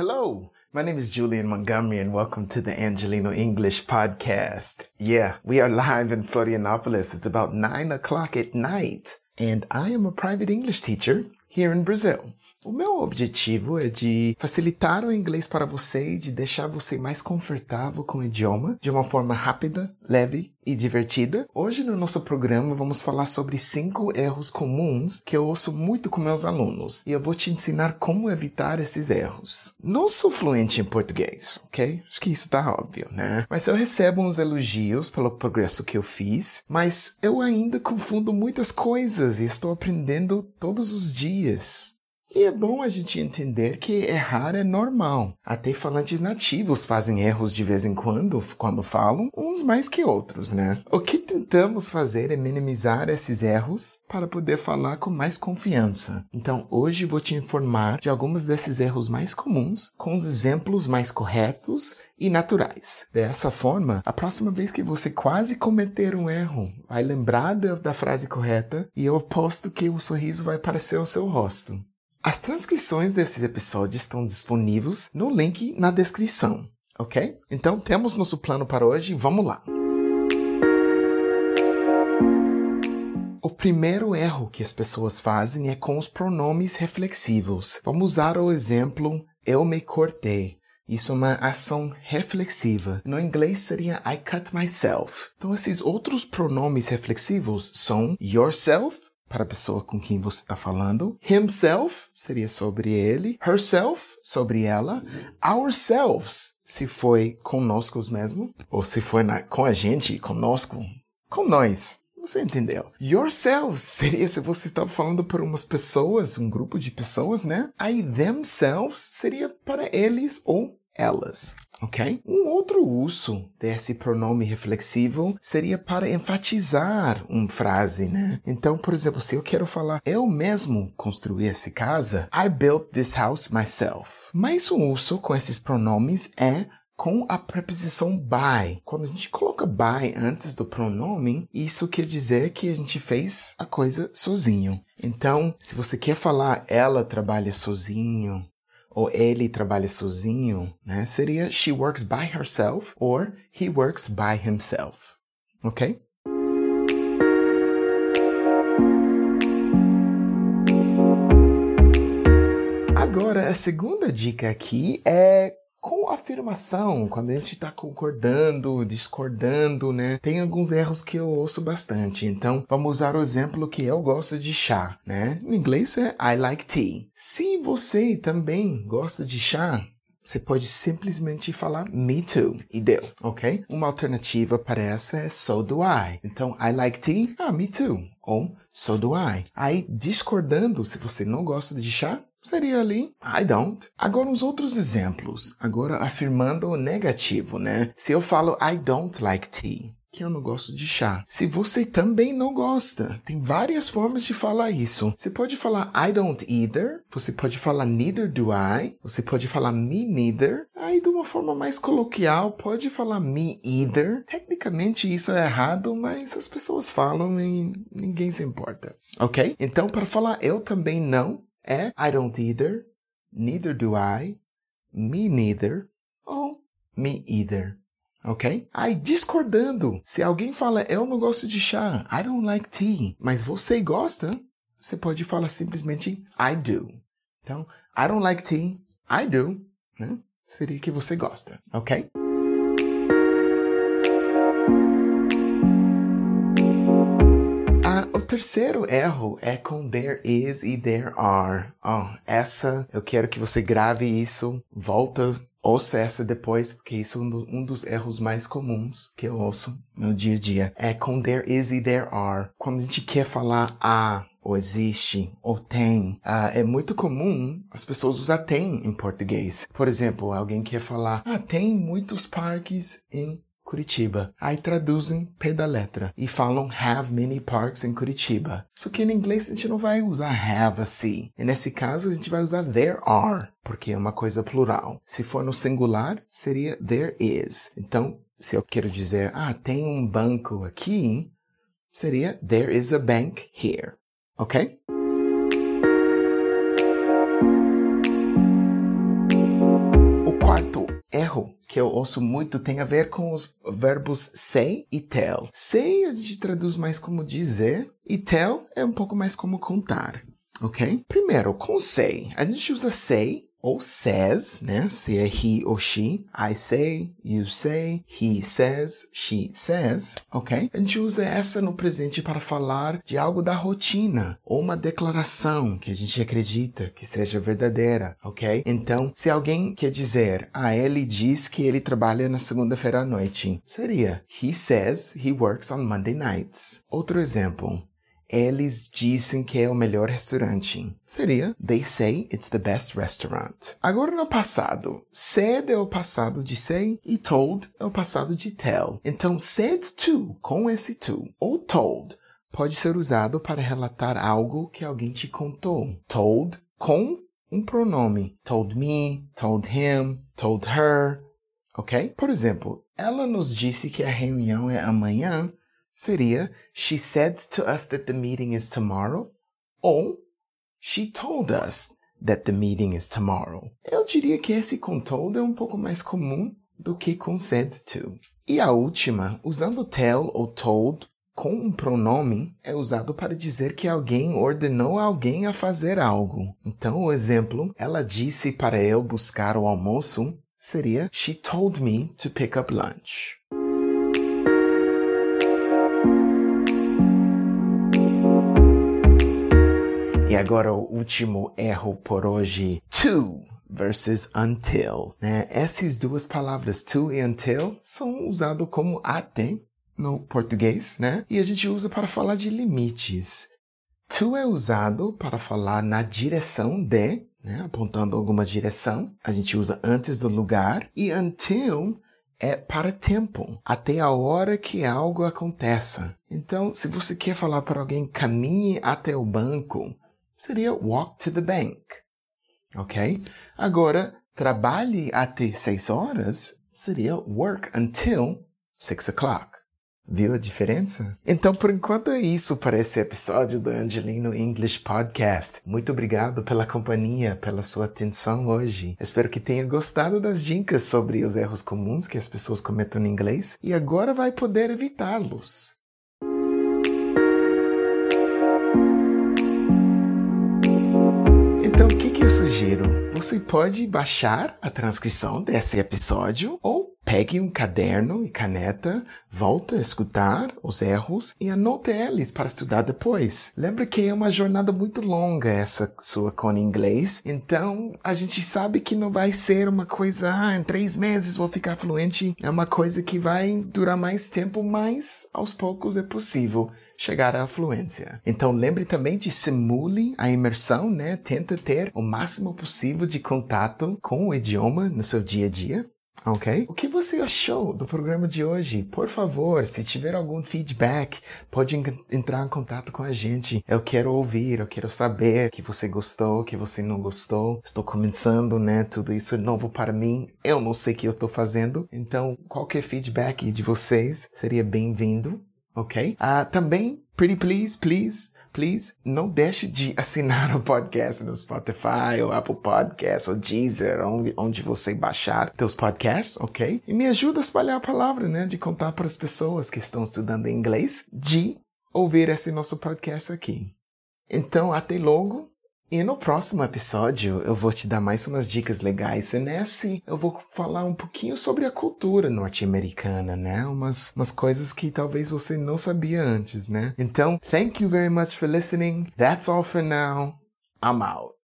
Hello, my name is Julian Montgomery and welcome to the Angelino English podcast. Yeah, we are live in Florianopolis. It's about nine o'clock at night and I am a private English teacher here in Brazil. O meu objetivo é de facilitar o inglês para você e de deixar você mais confortável com o idioma de uma forma rápida, leve e divertida. Hoje no nosso programa vamos falar sobre cinco erros comuns que eu ouço muito com meus alunos e eu vou te ensinar como evitar esses erros. Não sou fluente em português, ok? Acho que isso tá óbvio, né? Mas eu recebo uns elogios pelo progresso que eu fiz, mas eu ainda confundo muitas coisas e estou aprendendo todos os dias. E é bom a gente entender que errar é normal. Até falantes nativos fazem erros de vez em quando, quando falam, uns mais que outros, né? O que tentamos fazer é minimizar esses erros para poder falar com mais confiança. Então, hoje vou te informar de alguns desses erros mais comuns, com os exemplos mais corretos e naturais. Dessa forma, a próxima vez que você quase cometer um erro, vai lembrar da, frase correta e eu aposto que o sorriso vai aparecer ao seu rosto. As transcrições desses episódios estão disponíveis no link na descrição, ok? Então temos nosso plano para hoje, vamos lá! O primeiro erro que as pessoas fazem é com os pronomes reflexivos. Vamos usar o exemplo eu me cortei. Isso é uma ação reflexiva. No inglês seria I cut myself. Então esses outros pronomes reflexivos são yourself para a pessoa com quem você está falando. Himself seria sobre ele. Herself, sobre ela. Ourselves, se foi conosco mesmo. Ou se foi na, com a gente, conosco. Com nós. Você entendeu? Yourselves seria se você estava falando para umas pessoas, um grupo de pessoas, né? Aí themselves seria para eles ou elas ok? Um outro uso desse pronome reflexivo seria para enfatizar uma frase, né? Então, por exemplo, se eu quero falar eu mesmo construí essa casa, I built this house myself. Mas o uso com esses pronomes é com a preposição by. Quando a gente coloca by antes do pronome, isso quer dizer que a gente fez a coisa sozinho. Então, se você quer falar ela trabalha sozinho, ou ele trabalha sozinho, né? Seria she works by herself or he works by himself. Ok? Agora, a segunda dica aqui é com afirmação, quando a gente está concordando, discordando, né? Tem alguns erros que eu ouço bastante. Então, vamos usar o exemplo que eu gosto de chá, né? Em inglês é I like tea. Se você também gosta de chá, você pode simplesmente falar me too e deu, ok? Uma alternativa para essa é so do I. Então, I like tea, ah, me too. Ou so do I. Aí, discordando, se você não gosta de chá, Seria ali, I don't. Agora, os outros exemplos. Agora, afirmando o negativo, né? Se eu falo I don't like tea, que eu não gosto de chá. Se você também não gosta, tem várias formas de falar isso. Você pode falar I don't either, você pode falar neither do I, você pode falar me neither. Aí, de uma forma mais coloquial, pode falar me either. Tecnicamente isso é errado, mas as pessoas falam e ninguém se importa, ok? Então, para falar eu também não, é I don't either, neither do I, me neither ou me either. Ok? Aí, discordando. Se alguém fala eu não gosto de chá, I don't like tea, mas você gosta, você pode falar simplesmente I do. Então, I don't like tea, I do. Né? Seria que você gosta, ok? Terceiro erro é com there is e there are. Oh, essa, eu quero que você grave isso, volta, ouça essa depois, porque isso é um dos erros mais comuns que eu ouço no dia a dia. É com there is e there are. Quando a gente quer falar a, ou existe, ou tem. Uh, é muito comum as pessoas usar tem em português. Por exemplo, alguém quer falar, ah, tem muitos parques em Curitiba. Aí traduzem pé da letra e falam have many parks in Curitiba. Só que em inglês a gente não vai usar have assim. E nesse caso a gente vai usar there are, porque é uma coisa plural. Se for no singular, seria there is. Então, se eu quero dizer, ah, tem um banco aqui, seria there is a bank here. Ok? Que eu ouço muito tem a ver com os verbos say e tell. Say a gente traduz mais como dizer e tell é um pouco mais como contar, ok? Primeiro, com say, a gente usa say ou says, né? Se é he ou she. I say, you say, he says, she says, ok? A gente usa essa no presente para falar de algo da rotina ou uma declaração que a gente acredita que seja verdadeira, ok? Então, se alguém quer dizer, ah, ele diz que ele trabalha na segunda-feira à noite, seria he says he works on Monday nights. Outro exemplo, eles dizem que é o melhor restaurante. Seria They say it's the best restaurant. Agora no passado, said é o passado de say e told é o passado de tell. Então said to com esse to ou told pode ser usado para relatar algo que alguém te contou. Told com um pronome. Told me, told him, told her. Ok? Por exemplo, ela nos disse que a reunião é amanhã seria She said to us that the meeting is tomorrow ou She told us that the meeting is tomorrow. Eu diria que esse com told é um pouco mais comum do que com said to. E a última, usando tell ou told com um pronome, é usado para dizer que alguém ordenou alguém a fazer algo. Então, o exemplo, ela disse para eu buscar o almoço, seria She told me to pick up lunch. E agora o último erro por hoje. To versus until. Né? Essas duas palavras, to e until, são usadas como até no português, né? E a gente usa para falar de limites. To é usado para falar na direção de, né? apontando alguma direção. A gente usa antes do lugar. E until é para tempo, até a hora que algo aconteça. Então, se você quer falar para alguém caminhe até o banco, seria walk to the bank. Ok? Agora, trabalhe até seis horas seria work until six o'clock. Viu a diferença? Então, por enquanto é isso para esse episódio do Angelino English Podcast. Muito obrigado pela companhia, pela sua atenção hoje. Espero que tenha gostado das dicas sobre os erros comuns que as pessoas cometem em inglês e agora vai poder evitá-los. Sugiro? Você pode baixar a transcrição desse episódio ou pegue um caderno e caneta, volta a escutar os erros e anote eles para estudar depois. Lembra que é uma jornada muito longa essa sua com inglês, então a gente sabe que não vai ser uma coisa, ah, em três meses vou ficar fluente. É uma coisa que vai durar mais tempo, mas aos poucos é possível chegar à fluência. Então lembre também de simule a imersão, né? Tenta ter o máximo possível de contato com o idioma no seu dia a dia. Ok? O que você achou do programa de hoje? Por favor, se tiver algum feedback, pode entrar em contato com a gente. Eu quero ouvir, eu quero saber que você gostou, que você não gostou. Estou começando, né? Tudo isso é novo para mim. Eu não sei o que eu estou fazendo. Então, qualquer feedback de vocês seria bem-vindo ok? Uh, também, pretty please, please, please, não deixe de assinar o podcast no Spotify, ou Apple Podcasts, ou Deezer, onde, onde você baixar seus podcasts, ok? E me ajuda a espalhar a palavra, né? De contar para as pessoas que estão estudando inglês de ouvir esse nosso podcast aqui. Então, até logo. E no próximo episódio eu vou te dar mais umas dicas legais. E nesse eu vou falar um pouquinho sobre a cultura norte-americana, né? Umas, umas coisas que talvez você não sabia antes, né? Então, thank you very much for listening. That's all for now. I'm out.